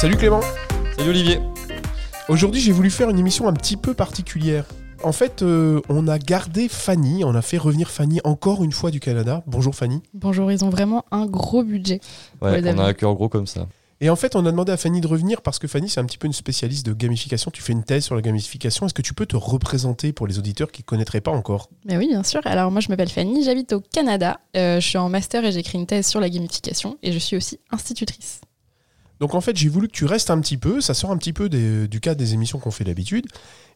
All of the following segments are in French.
Salut Clément. Salut Olivier. Aujourd'hui, j'ai voulu faire une émission un petit peu particulière. En fait, euh, on a gardé Fanny, on a fait revenir Fanny encore une fois du Canada. Bonjour Fanny. Bonjour, ils ont vraiment un gros budget. Ouais, on a un cœur gros comme ça. Et en fait, on a demandé à Fanny de revenir parce que Fanny, c'est un petit peu une spécialiste de gamification. Tu fais une thèse sur la gamification. Est-ce que tu peux te représenter pour les auditeurs qui ne connaîtraient pas encore? Mais oui, bien sûr. Alors moi, je m'appelle Fanny, j'habite au Canada. Euh, je suis en master et j'écris une thèse sur la gamification et je suis aussi institutrice. Donc en fait, j'ai voulu que tu restes un petit peu. Ça sort un petit peu du cadre des émissions qu'on fait d'habitude.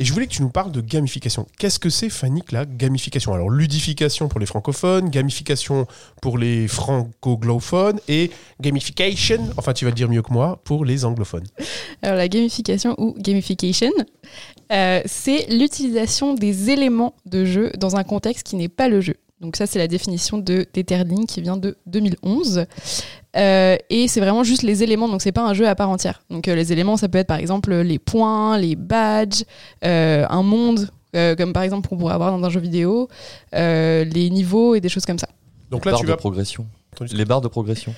Et je voulais que tu nous parles de gamification. Qu'est-ce que c'est, Fanny, la gamification? Alors, ludification pour les francophones, gamification pour les franco-glophones et gamification, enfin, tu vas le dire mieux que moi, pour les anglophones. Alors la gamification ou gamification, euh, c'est l'utilisation des éléments de jeu dans un contexte qui n'est pas le jeu. Donc ça, c'est la définition de Tetherling qui vient de 2011. Euh, et c'est vraiment juste les éléments, donc c'est pas un jeu à part entière. Donc euh, les éléments, ça peut être par exemple les points, les badges, euh, un monde, euh, comme par exemple qu'on pourrait avoir dans un jeu vidéo, euh, les niveaux et des choses comme ça. Donc là, barres tu de vas. progression. Les barres de progression.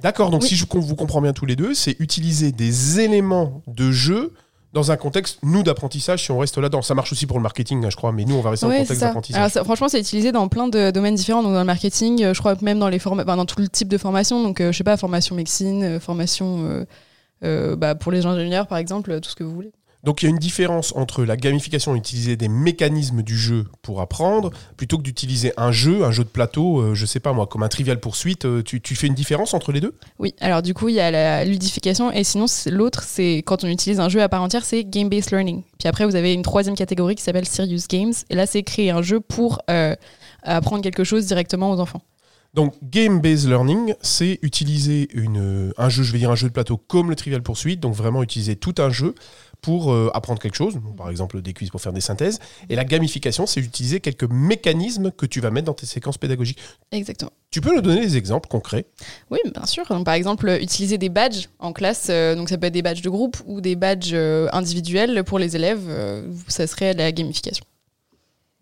D'accord, donc Oui. si je vous comprends bien tous les deux, c'est utiliser des éléments de jeu dans un contexte, nous, d'apprentissage, si on reste là-dedans. Ça marche aussi pour le marketing, je crois, mais nous, on va rester dans le contexte d'apprentissage. Franchement, c'est utilisé dans plein de domaines différents, donc dans le marketing, euh, je crois même dans les forma- enfin, dans tout le type de formation, donc euh, je sais pas, formation médecine, euh, formation euh, euh, bah, pour les ingénieurs par exemple, tout ce que vous voulez. Donc il y a une différence entre la gamification, utiliser des mécanismes du jeu pour apprendre, plutôt que d'utiliser un jeu, un jeu de plateau, euh, je sais pas moi, comme un trivial poursuite. euh, tu, tu fais une différence entre les deux? Oui, alors du coup, il y a la ludification, et sinon, l'autre, c'est quand on utilise un jeu à part entière, c'est game-based learning. Puis après, vous avez une troisième catégorie qui s'appelle serious games, et là, c'est créer un jeu pour euh, apprendre quelque chose directement aux enfants. Donc game-based learning, c'est utiliser une, un jeu, je vais dire un jeu de plateau comme le trivial poursuite, donc vraiment utiliser tout un jeu pour euh, apprendre quelque chose, par exemple des quiz pour faire des synthèses. Et la gamification, c'est utiliser quelques mécanismes que tu vas mettre dans tes séquences pédagogiques. Exactement. Tu peux nous donner des exemples concrets? Oui, bien sûr. Donc, par exemple, utiliser des badges en classe. euh, donc, ça peut être des badges de groupe ou des badges euh, individuels pour les élèves. ça serait la gamification.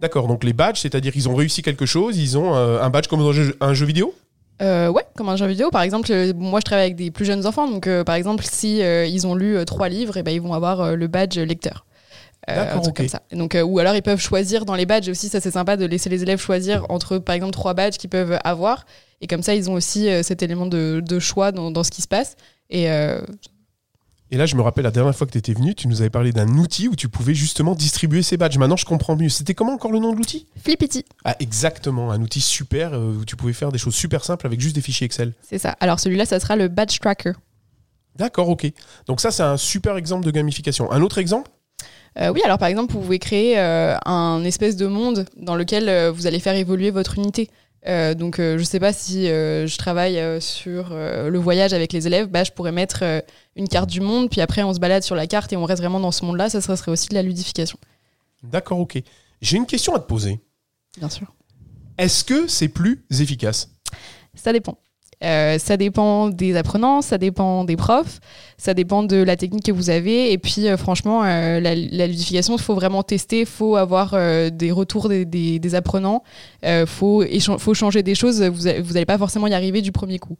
D'accord, donc les badges, c'est-à-dire ils ont réussi quelque chose, ils ont un badge comme dans un jeu vidéo? Euh, ouais, comme un jeu vidéo. Par exemple, euh, moi, je travaille avec des plus jeunes enfants. Donc, euh, par exemple, si euh, ils ont lu euh, trois livres, et ben, ils vont avoir le badge lecteur. Euh, un truc comme ça. Donc, euh, ou alors, ils peuvent choisir dans les badges aussi. Ça, c'est sympa de laisser les élèves choisir entre, par exemple, trois badges qu'ils peuvent avoir. Et comme ça, ils ont aussi cet élément de, de choix dans, dans ce qui se passe. Et euh, Et là, je me rappelle la dernière fois que tu étais venu, tu nous avais parlé d'un outil où tu pouvais justement distribuer ces badges. Maintenant, je comprends mieux. C'était comment encore le nom de l'outil? Flippity. Ah, exactement, un outil super euh, où tu pouvais faire des choses super simples avec juste des fichiers Excel. C'est ça. Alors celui-là, ça sera le badge tracker. D'accord, ok. Donc ça, c'est un super exemple de gamification. Un autre exemple? Euh, oui, alors par exemple, vous pouvez créer euh, un espèce de monde dans lequel euh, vous allez faire évoluer votre unité. Euh, donc euh, je sais pas si euh, je travaille sur le voyage avec les élèves, bah, je pourrais mettre une carte du monde, puis après on se balade sur la carte et on reste vraiment dans ce monde-là, ça, ça serait aussi de la ludification. D'accord, ok. J'ai une question à te poser. Bien sûr. Est-ce que c'est plus efficace? Ça dépend. Euh, ça dépend des apprenants, ça dépend des profs, ça dépend de la technique que vous avez. Et puis, euh, franchement, euh, la, la ludification, il faut vraiment tester, il faut avoir des retours des, des- des apprenants, il faut, changer des choses. Vous n'allez pas forcément y arriver du premier coup.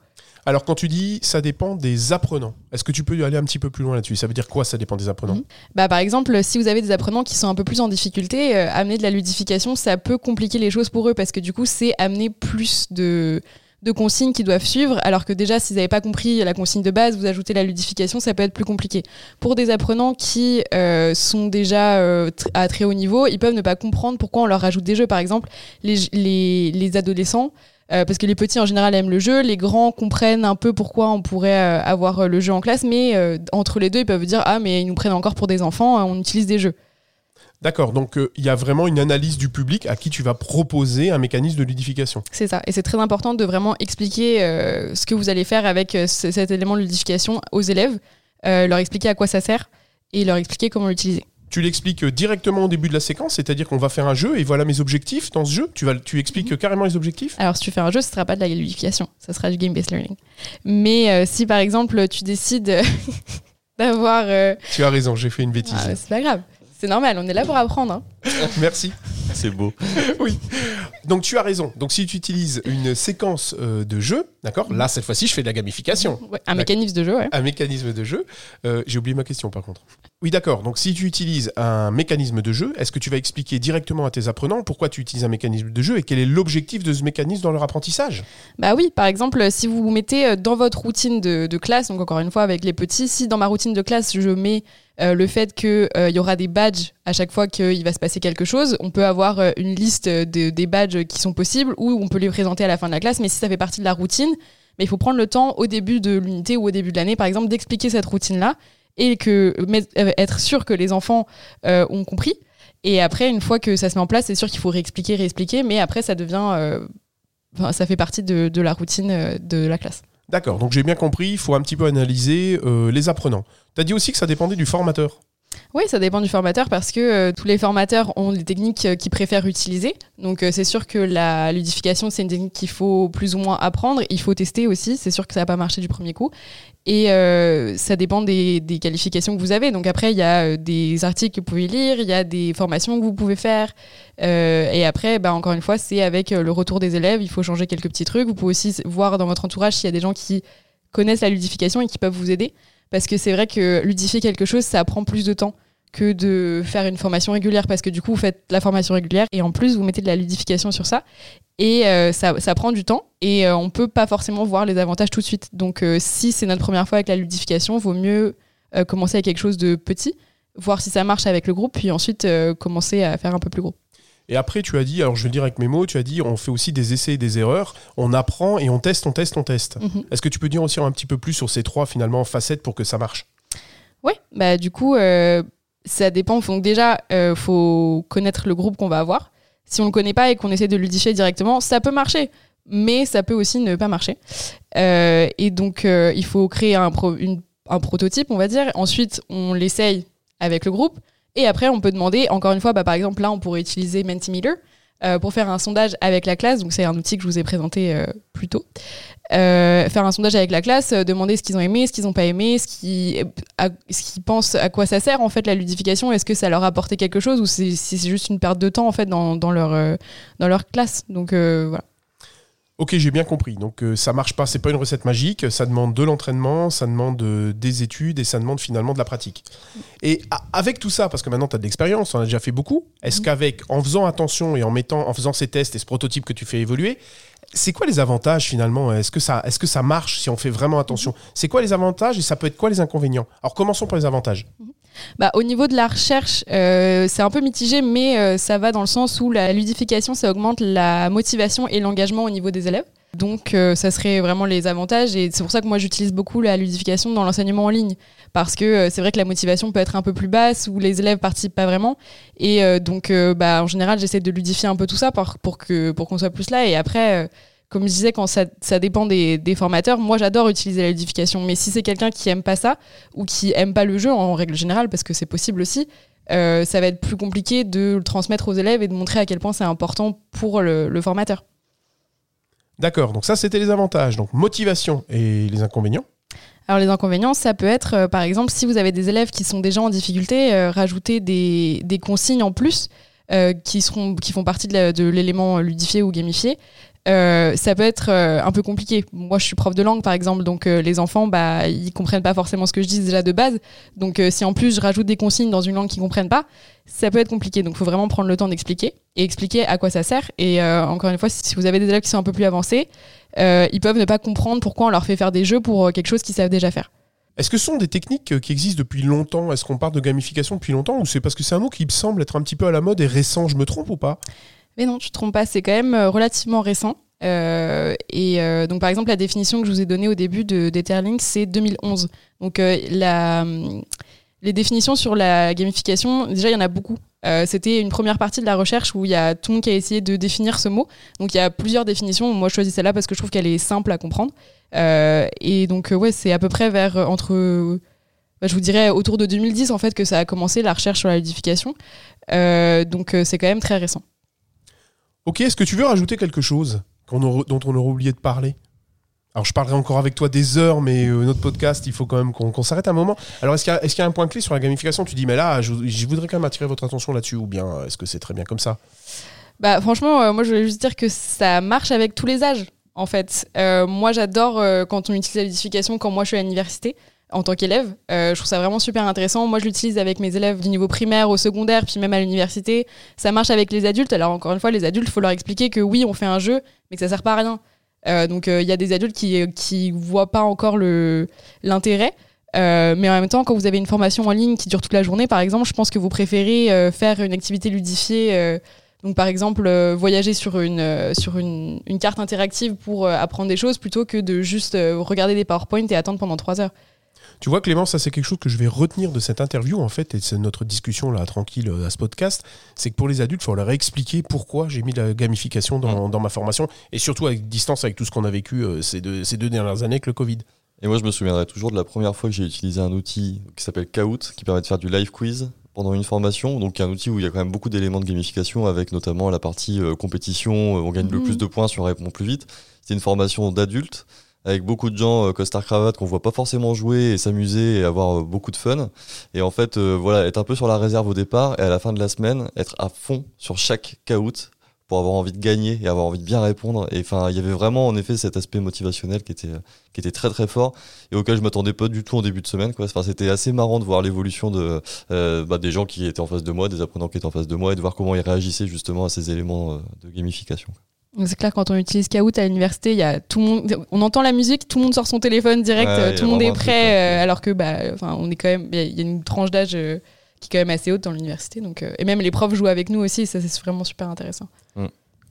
Alors, quand tu dis ça dépend des apprenants, est-ce que tu peux aller un petit peu plus loin là-dessus? Ça veut dire quoi, ça dépend des apprenants? Mhm. Bah, par exemple, si vous avez des apprenants qui sont un peu plus en difficulté, amener de la ludification, ça peut compliquer les choses pour eux parce que du coup, c'est amener plus de, de consignes qu'ils doivent suivre, alors que déjà, s'ils n'avaient pas compris la consigne de base, vous ajoutez la ludification, ça peut être plus compliqué. Pour des apprenants qui euh, sont déjà euh, à très haut niveau, ils peuvent ne pas comprendre pourquoi on leur rajoute des jeux. Par exemple, les, les, les adolescents, euh, parce que les petits en général aiment le jeu, les grands comprennent un peu pourquoi on pourrait euh, avoir euh, le jeu en classe, mais euh, entre les deux, ils peuvent dire Ah, mais ils nous prennent encore pour des enfants, euh, on utilise des jeux. D'accord, donc euh, il y a vraiment une analyse du public à qui tu vas proposer un mécanisme de ludification. C'est ça. Et c'est très important de vraiment expliquer euh, ce que vous allez faire avec euh, ce- cet élément de ludification aux élèves, leur expliquer à quoi ça sert et leur expliquer comment l'utiliser. Tu l'expliques directement au début de la séquence, c'est-à-dire qu'on va faire un jeu et voilà mes objectifs dans ce jeu. Tu, vas, tu expliques euh, carrément les objectifs? Alors, si tu fais un jeu, ce sera pas de la ludification, ça sera du game-based learning. Mais si par exemple tu décides d'avoir. Tu as raison, j'ai fait une bêtise. ah, c'est pas grave, c'est normal, on est là pour apprendre. hein. Merci. C'est beau. oui. Donc tu as raison. Donc si tu utilises une séquence euh, de jeu, d'accord Là, cette fois-ci, je fais de la gamification. Ouais, un mécanisme de jeu, ouais. Un mécanisme de jeu. Euh, J'ai oublié ma question par contre. Oui, d'accord. Donc si tu utilises un mécanisme de jeu, est-ce que tu vas expliquer directement à tes apprenants pourquoi tu utilises un mécanisme de jeu et quel est l'objectif de ce mécanisme dans leur apprentissage? Bah oui, par exemple, si vous vous mettez euh, dans votre routine de, classe, donc encore une fois avec les petits, si dans ma routine de classe, je mets euh, le fait qu'il il y aura des badges à chaque fois qu'il va se passer quelque chose. On peut avoir euh, une liste de, des badges qui sont possibles ou on peut les présenter à la fin de la classe. Mais si ça fait partie de la routine, mais il faut prendre le temps au début de l'unité ou au début de l'année, par exemple, d'expliquer cette routine-là et que euh, être sûr que les enfants euh, ont compris. Et après, une fois que ça se met en place, c'est sûr qu'il faut réexpliquer, réexpliquer, mais après, ça devient, euh, ça fait partie de, la routine de la classe. D'accord. Donc j'ai bien compris. Il faut un petit peu analyser les apprenants. Tu as dit aussi que ça dépendait du formateur. Oui, ça dépend du formateur parce que euh, tous les formateurs ont des techniques euh, qu'ils préfèrent utiliser. Donc euh, c'est sûr que la ludification, c'est une technique qu'il faut plus ou moins apprendre. Il faut tester aussi. C'est sûr que ça va pas marcher du premier coup. Et ça dépend des, qualifications que vous avez. Donc après, il y a des articles que vous pouvez lire, il y a des formations que vous pouvez faire. Et après, bah, encore une fois, c'est avec le retour des élèves. Il faut changer quelques petits trucs. Vous pouvez aussi voir dans votre entourage s'il y a des gens qui connaissent la ludification et qui peuvent vous aider. Parce que c'est vrai que ludifier quelque chose, ça prend plus de temps que de faire une formation régulière. Parce que du coup vous faites la formation régulière et en plus vous mettez de la ludification sur ça. Et euh, ça, prend du temps et euh, on peut pas forcément voir les avantages tout de suite. Donc euh, si c'est notre première fois avec la ludification vaut mieux euh, commencer avec quelque chose de petit voir si ça marche avec le groupe puis ensuite commencer à faire un peu plus gros Et après, tu as dit, alors je vais le dire avec mes mots, tu as dit, on fait aussi des essais et des erreurs. On apprend et on teste, on teste, on teste. Mhm. Est-ce que tu peux dire aussi un petit peu plus sur ces trois finalement facettes pour que ça marche? Ouais, bah du coup, euh, ça dépend. Donc déjà, euh, faut connaître le groupe qu'on va avoir. Si on le connaît pas et qu'on essaie de ludifier directement, ça peut marcher, mais ça peut aussi ne pas marcher. Euh, et donc, euh, il faut créer un, pro- une- un prototype, on va dire. Ensuite, on l'essaye avec le groupe. Et après, on peut demander, encore une fois, bah, par exemple, là, on pourrait utiliser Mentimeter euh, pour faire un sondage avec la classe. Donc, c'est un outil que je vous ai présenté euh, plus tôt. Euh, faire un sondage avec la classe, demander ce qu'ils ont aimé, ce qu'ils n'ont pas aimé, ce qu'ils pensent, à quoi ça sert en fait la ludification. Est-ce que ça leur a apporté quelque chose ou si c'est juste une perte de temps en fait dans, dans leur, dans leur classe? Donc voilà. Ok, j'ai bien compris. Donc euh, ça marche pas, c'est pas une recette magique, ça demande de l'entraînement, ça demande euh, des études et ça demande finalement de la pratique. Et a- avec tout ça, parce que maintenant tu as de l'expérience, on a déjà fait beaucoup, est-ce Mhm. qu'avec en faisant attention et en mettant en faisant ces tests et ce prototype que tu fais évoluer, c'est quoi les avantages finalement Est-ce que ça est-ce que ça marche si on fait vraiment attention? C'est quoi les avantages et ça peut être quoi les inconvénients? Alors commençons par les avantages. Bah, au niveau de la recherche, euh, c'est un peu mitigé, mais euh, ça va dans le sens où la ludification, ça augmente la motivation et l'engagement au niveau des élèves. Donc, euh, ça serait vraiment les avantages. Et c'est pour ça que moi, j'utilise beaucoup la ludification dans l'enseignement en ligne. Parce que euh, c'est vrai que la motivation peut être un peu plus basse, ou les élèves participent pas vraiment. Et euh, donc, euh, bah, en général, j'essaie de ludifier un peu tout ça pour, pour que pour qu'on soit plus là. Et après, euh, comme je disais, quand ça, ça dépend des, des formateurs, moi, j'adore utiliser la ludification. Mais si c'est quelqu'un qui aime pas ça, ou qui aime pas le jeu en règle générale, parce que c'est possible aussi, euh, ça va être plus compliqué de le transmettre aux élèves et de montrer à quel point c'est important pour le, le formateur. D'accord, donc ça c'était les avantages. Donc motivation et les inconvénients. Alors les inconvénients, ça peut être, euh, par exemple, si vous avez des élèves qui sont déjà en difficulté, euh, rajouter des, des consignes en plus euh, qui, seront, qui font partie de l'élément ludifié ou gamifié. Euh, ça peut être euh, un peu compliqué. Moi, je suis prof de langue, par exemple, donc euh, les enfants, bah, ils comprennent pas forcément ce que je dis déjà de base. Donc, si en plus je rajoute des consignes dans une langue qu'ils comprennent pas, ça peut être compliqué. Donc, il faut vraiment prendre le temps d'expliquer et expliquer à quoi ça sert. Et encore une fois, si vous avez des élèves qui sont un peu plus avancés, ils peuvent ne pas comprendre pourquoi on leur fait faire des jeux pour quelque chose qu'ils savent déjà faire. Est-ce que ce sont des techniques qui existent depuis longtemps? Est-ce qu'on parle de gamification depuis longtemps? Ou c'est parce que c'est un mot qui me semble être un petit peu à la mode et récent Je me trompe ou pas? Mais non, tu te trompes pas, c'est quand même euh, relativement récent. Euh, et euh, donc, par exemple, la définition que je vous ai donnée au début de d'Etherlink, c'est 2011. Donc, hum, les définitions sur la gamification, déjà, il y en a beaucoup. C'était une première partie de la recherche où il y a tout le monde qui a essayé de définir ce mot. Donc, il y a plusieurs définitions. Moi, je choisis celle-là parce que je trouve qu'elle est simple à comprendre. Et donc, ouais, c'est à peu près vers entre. bah, je vous dirais autour de 2010 en fait que ça a commencé la recherche sur la ludification. Donc c'est quand même très récent. Ok, est-ce que tu veux rajouter quelque chose dont on aurait oublié de parler? Alors je parlerai encore avec toi des heures, mais euh, notre podcast, il faut quand même qu'on s'arrête un moment. Alors est-ce qu'il y, a- un point clé sur la gamification? Tu dis, mais là, je, voudrais quand même attirer votre attention là-dessus, ou bien euh, est-ce que c'est très bien comme ça? Bah franchement, euh, moi je voulais juste dire que ça marche avec tous les âges, en fait. Moi j'adore quand on utilise la ludification quand moi je suis à l'université en tant qu'élève. Euh, je trouve ça vraiment super intéressant. Moi je l'utilise avec mes élèves du niveau primaire au secondaire, puis même à l'université. Ça marche avec les adultes. Alors encore une fois, les adultes, il faut leur expliquer que oui, on fait un jeu, mais que ça sert pas à rien. Euh, donc il y a des adultes qui qui voient pas encore l'intérêt. Euh, mais en même temps, quand vous avez une formation en ligne qui dure toute la journée, par exemple, je pense que vous préférez euh, faire une activité ludifiée. euh, donc, par exemple, euh, voyager sur, une, euh, une, carte interactive pour euh, apprendre des choses plutôt que de juste euh, regarder des PowerPoint et attendre pendant trois heures. Tu vois, Clément, ça c'est quelque chose que je vais retenir de cette interview, en fait, et c'est notre discussion là, tranquille, euh, à ce podcast. C'est que pour les adultes, il faut leur expliquer pourquoi j'ai mis la gamification dans, dans ma formation, et surtout avec distance, avec tout ce qu'on a vécu euh, ces, deux, ces deux dernières années avec le Covid. Et moi, je me souviendrai toujours de la première fois que j'ai utilisé un outil qui s'appelle Kahoot, qui permet de faire du live quiz pendant une formation. Donc, un outil où il y a quand même beaucoup d'éléments de gamification, avec notamment la partie euh, compétition, on gagne le Mhm. plus de points si on répond plus vite. C'est une formation d'adultes, avec beaucoup de gens euh, costard cravate qu'on voit pas forcément jouer et s'amuser et avoir euh, beaucoup de fun. Et en fait, euh, voilà, être un peu sur la réserve au départ et à la fin de la semaine, être à fond sur chaque Kahoot pour avoir envie de gagner et avoir envie de bien répondre. Et enfin, il y avait vraiment en effet cet aspect motivationnel qui était, euh, qui était très très fort et auquel je m'attendais pas du tout en début de semaine. Quoi. Enfin, c'était assez marrant de voir l'évolution de, euh, bah, des gens qui étaient en face de moi, des apprenants qui étaient en face de moi et de voir comment ils réagissaient justement à ces éléments de gamification. C'est clair, quand on utilise Kahoot à l'université, il y a tout le monde, on entend la musique, tout le monde sort son téléphone direct, Ouais, euh, il tout le monde est prêt, euh, alors que bah, enfin, on est quand même, il y a- il y, a une tranche d'âge euh, qui est quand même assez haute dans l'université. Donc, euh, et même les profs jouent avec nous aussi, ça c'est vraiment super intéressant.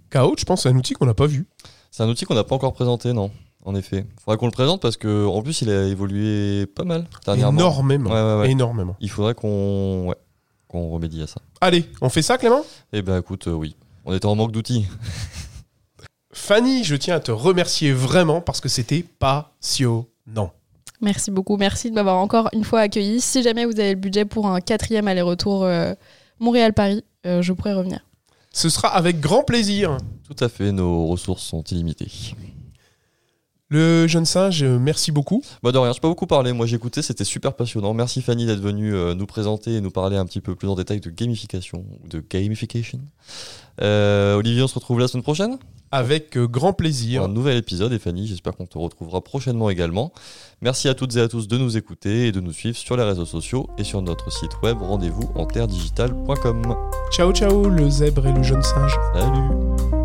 Kahoot, je pense, c'est un outil qu'on n'a pas vu. C'est un outil qu'on n'a pas encore présenté, non En effet. Faudrait qu'on le présente parce que en plus il a évolué pas mal dernièrement. Énormément. Ouais, ouais, ouais. Énormément. Il faudrait qu'on remédie à ça. Allez, on fait ça, Clément? Eh ben écoute, euh, oui. On était en manque d'outils. Fanny, je tiens à te remercier vraiment parce que c'était passionnant. Merci beaucoup, merci de m'avoir encore une fois accueilli. Si jamais vous avez le budget pour un quatrième aller-retour euh, Montréal-Paris, euh, je pourrais revenir. Ce sera avec grand plaisir. Tout à fait, nos ressources sont illimitées. Le jeune singe, euh, merci beaucoup. Bah de rien, je peux pas beaucoup parler. Moi j'ai écouté, c'était super passionnant. Merci Fanny d'être venue nous présenter et nous parler un petit peu plus en détail de gamification ou de gamification. Euh, Olivier, on se retrouve la semaine prochaine Avec euh, grand pour plaisir. un nouvel épisode. Et Fanny, j'espère qu'on te retrouvera prochainement également. Merci à toutes et à tous de nous écouter et de nous suivre sur les réseaux sociaux et sur notre site web rendez-vous en terredigital.com. Ciao, ciao, le zèbre et le jeune singe. Salut